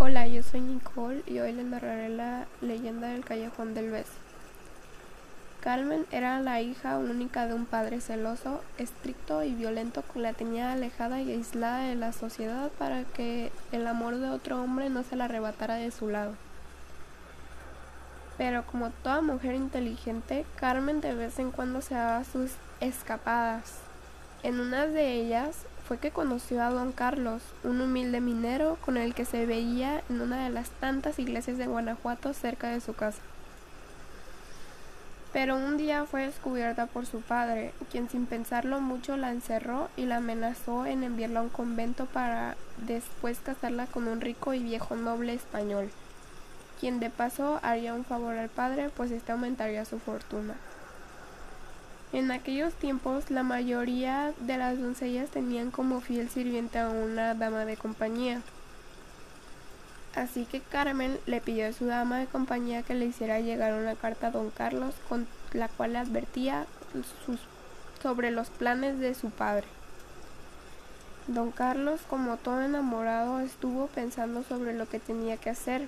Hola, yo soy Nicole y hoy les narraré la leyenda del Callejón del Beso. Carmen era la hija única de un padre celoso, estricto y violento que la tenía alejada y aislada de la sociedad para que el amor de otro hombre no se la arrebatara de su lado. Pero como toda mujer inteligente, Carmen de vez en cuando se daba sus escapadas. En una de ellas fue que conoció a don Carlos, un humilde minero con el que se veía en una de las tantas iglesias de Guanajuato cerca de su casa. Pero un día fue descubierta por su padre, quien sin pensarlo mucho la encerró y la amenazó en enviarla a un convento para después casarla con un rico y viejo noble español quien de paso haría un favor al padre, pues este aumentaría su fortuna. En aquellos tiempos la mayoría de las doncellas tenían como fiel sirviente a una dama de compañía. Así que Carmen le pidió a su dama de compañía que le hiciera llegar una carta a don Carlos con la cual le advertía sobre los planes de su padre. Don Carlos, como todo enamorado, estuvo pensando sobre lo que tenía que hacer,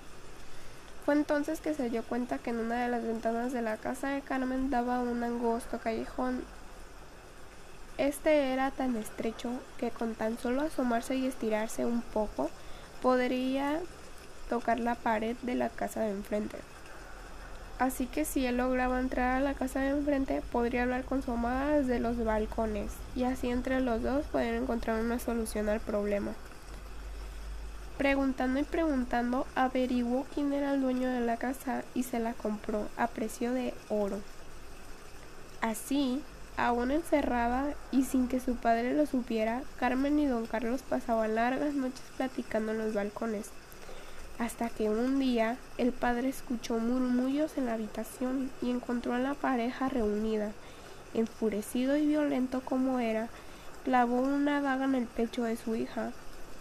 fue entonces que se dio cuenta que en una de las ventanas de la casa de Carmen daba un angosto callejón. Este era tan estrecho que con tan solo asomarse y estirarse un poco podría tocar la pared de la casa de enfrente. Así que si él lograba entrar a la casa de enfrente, podría hablar con su amada desde los balcones, y así entre los dos poder encontrar una solución al problema. Preguntando y preguntando, averiguó quién era el dueño de la casa y se la compró a precio de oro. Así, aún encerrada y sin que su padre lo supiera, Carmen y don Carlos pasaban largas noches platicando en los balcones, hasta que un día el padre escuchó murmullos en la habitación y encontró a la pareja reunida. Enfurecido y violento como era, clavó una daga en el pecho de su hija,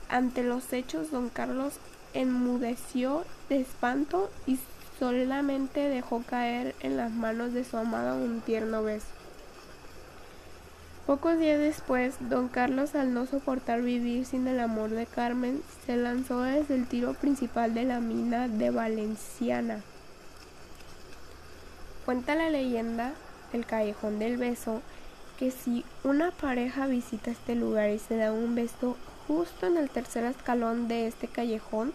ante los hechos, don Carlos enmudeció de espanto y solamente dejó caer en las manos de su amada un tierno beso. Pocos días después, don Carlos, al no soportar vivir sin el amor de Carmen, se lanzó desde el tiro principal de la mina de Valenciana. Cuenta la leyenda del callejón del beso que si una pareja visita este lugar y se da un beso justo en el tercer escalón de este callejón,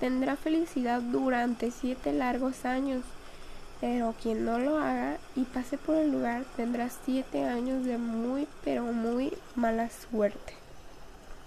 tendrá felicidad durante siete largos años. Pero quien no lo haga y pase por el lugar tendrá siete años de muy pero muy mala suerte.